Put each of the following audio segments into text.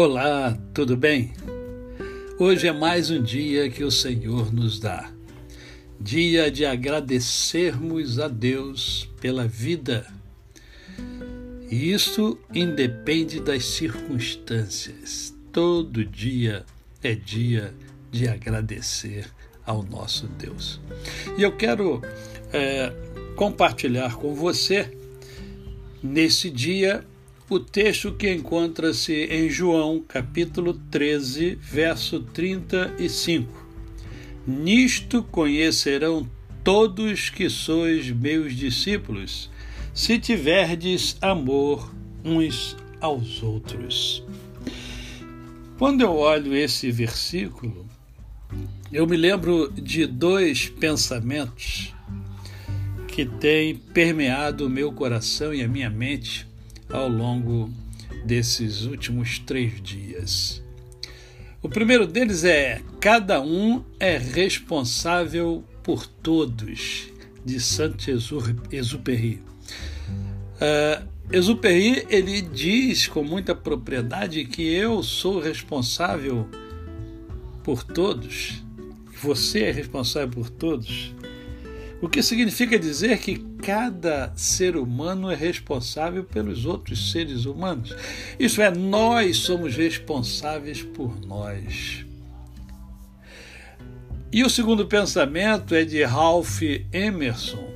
Olá, tudo bem? Hoje é mais um dia que o Senhor nos dá. Dia de agradecermos a Deus pela vida. E isso independe das circunstâncias. Todo dia é dia de agradecer ao nosso Deus. E eu quero é, compartilhar com você, nesse dia, o texto que encontra-se em João, capítulo 13, verso 35. Nisto conhecerão todos que sois meus discípulos, se tiverdes amor uns aos outros. Quando eu olho esse versículo, eu me lembro de dois pensamentos que têm permeado o meu coração e a minha mente ao longo desses últimos três dias. O primeiro deles é: cada um é responsável por todos, de Saint-Exupéry. Uh, Exupéry ele diz com muita propriedade que eu sou responsável por todos, você é responsável por todos. O que significa dizer que cada ser humano é responsável pelos outros seres humanos. Isso é, nós somos responsáveis por nós. E o segundo pensamento é de Ralph Emerson: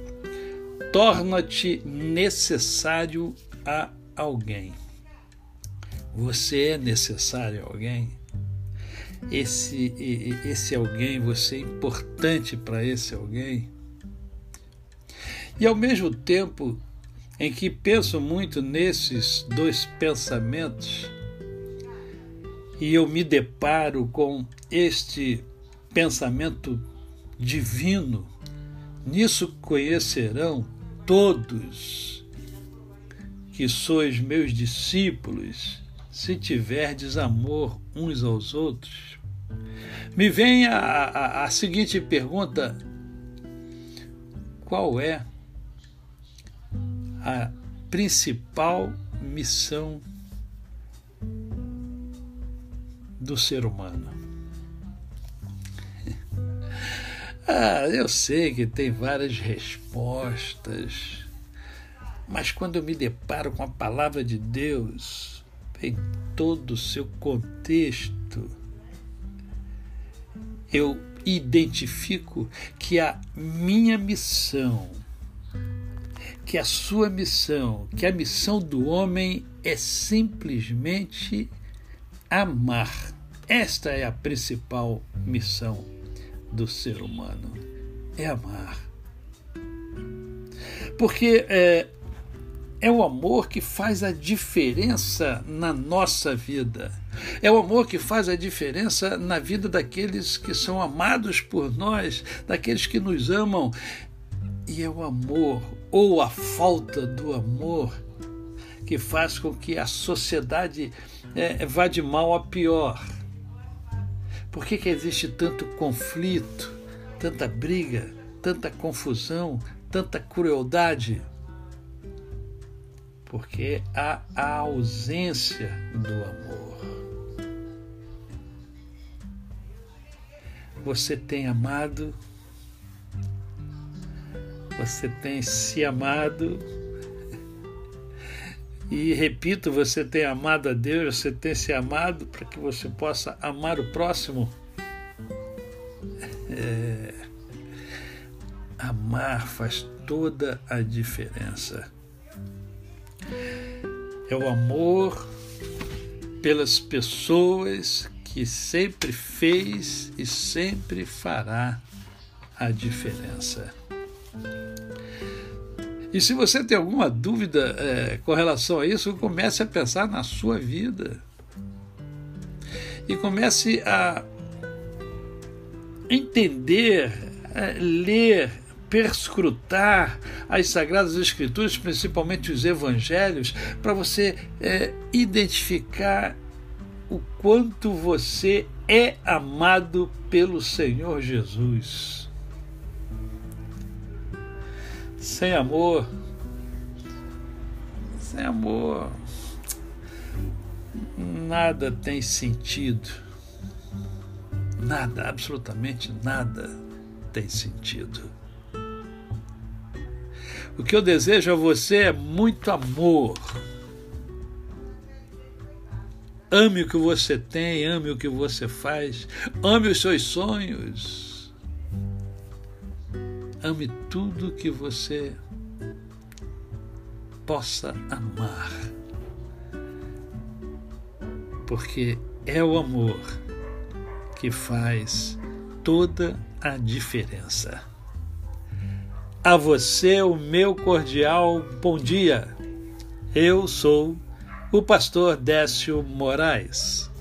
torna-te necessário a alguém. Você é necessário a alguém? Esse, esse alguém, você é importante para esse alguém? E ao mesmo tempo em que penso muito nesses dois pensamentos, e eu me deparo com este pensamento divino, nisso conhecerão todos que sois meus discípulos, se tiverdes amor uns aos outros. Me vem a, a, a seguinte pergunta: qual é a principal missão do ser humano. Ah, eu sei que tem várias respostas, mas quando eu me deparo com a palavra de Deus, em todo o seu contexto, eu identifico que a minha missão que a sua missão, que a missão do homem é simplesmente amar. Esta é a principal missão do ser humano: é amar. Porque é, é o amor que faz a diferença na nossa vida. É o amor que faz a diferença na vida daqueles que são amados por nós, daqueles que nos amam. E é o amor ou a falta do amor que faz com que a sociedade é, vá de mal a pior. Por que, que existe tanto conflito, tanta briga, tanta confusão, tanta crueldade? Porque há a ausência do amor. Você tem amado você tem se amado. E repito, você tem amado a Deus, você tem se amado para que você possa amar o próximo. É, amar faz toda a diferença. É o amor pelas pessoas que sempre fez e sempre fará a diferença. E se você tem alguma dúvida é, com relação a isso, comece a pensar na sua vida. E comece a entender, a ler, perscrutar as Sagradas Escrituras, principalmente os Evangelhos, para você é, identificar o quanto você é amado pelo Senhor Jesus. Sem amor, sem amor, nada tem sentido. Nada, absolutamente nada tem sentido. O que eu desejo a você é muito amor. Ame o que você tem, ame o que você faz, ame os seus sonhos. Ame tudo que você possa amar. Porque é o amor que faz toda a diferença. A você o meu cordial bom dia. Eu sou o pastor Décio Moraes.